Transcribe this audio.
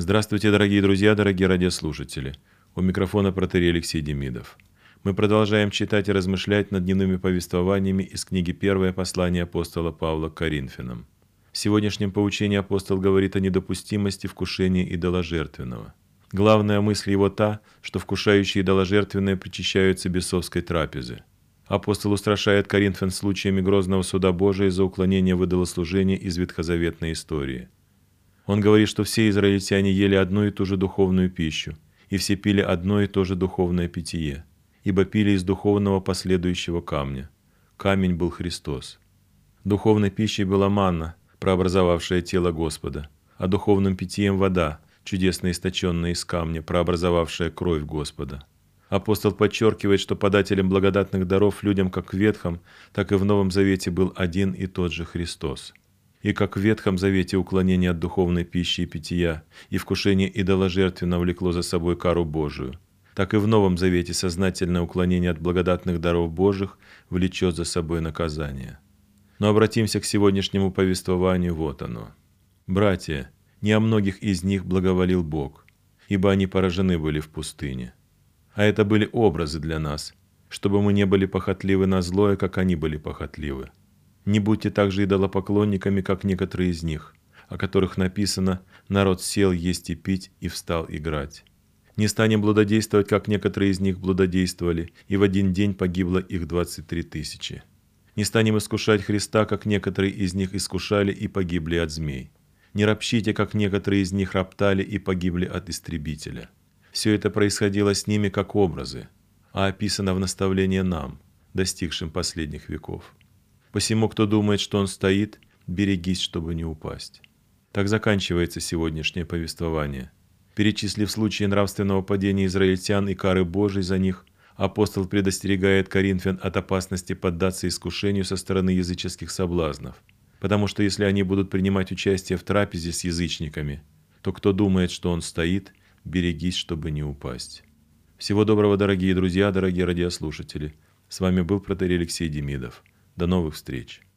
Здравствуйте, дорогие друзья, дорогие радиослушатели. У микрофона протерей Алексей Демидов. Мы продолжаем читать и размышлять над дневными повествованиями из книги «Первое послание апостола Павла к Коринфянам». В сегодняшнем поучении апостол говорит о недопустимости вкушения идоложертвенного. Главная мысль его та, что вкушающие идоложертвенное причащаются бесовской трапезы. Апостол устрашает Коринфян случаями грозного суда Божия за уклонение в идолослужение из ветхозаветной истории – он говорит, что все израильтяне ели одну и ту же духовную пищу, и все пили одно и то же духовное питье, ибо пили из духовного последующего камня. Камень был Христос. Духовной пищей была манна, прообразовавшая тело Господа, а духовным питьем вода, чудесно источенная из камня, прообразовавшая кровь Господа. Апостол подчеркивает, что подателем благодатных даров людям как в Ветхом, так и в Новом Завете был один и тот же Христос. И как в Ветхом Завете уклонение от духовной пищи и питья и вкушение идоложертвенно влекло за собой кару Божию, так и в Новом Завете сознательное уклонение от благодатных даров Божьих влечет за собой наказание. Но обратимся к сегодняшнему повествованию, вот оно. «Братья, не о многих из них благоволил Бог, ибо они поражены были в пустыне. А это были образы для нас, чтобы мы не были похотливы на злое, как они были похотливы. Не будьте также идолопоклонниками, как некоторые из них, о которых написано «народ сел есть и пить и встал играть». Не станем блудодействовать, как некоторые из них блудодействовали, и в один день погибло их 23 тысячи. Не станем искушать Христа, как некоторые из них искушали и погибли от змей. Не ропщите, как некоторые из них роптали и погибли от истребителя. Все это происходило с ними как образы, а описано в наставлении нам, достигшим последних веков. Посему, кто думает, что он стоит, берегись, чтобы не упасть. Так заканчивается сегодняшнее повествование. Перечислив случаи нравственного падения израильтян и кары Божией за них, апостол предостерегает Коринфян от опасности поддаться искушению со стороны языческих соблазнов. Потому что если они будут принимать участие в трапезе с язычниками, то кто думает, что он стоит, берегись, чтобы не упасть. Всего доброго, дорогие друзья, дорогие радиослушатели. С вами был протерей Алексей Демидов. До новых встреч!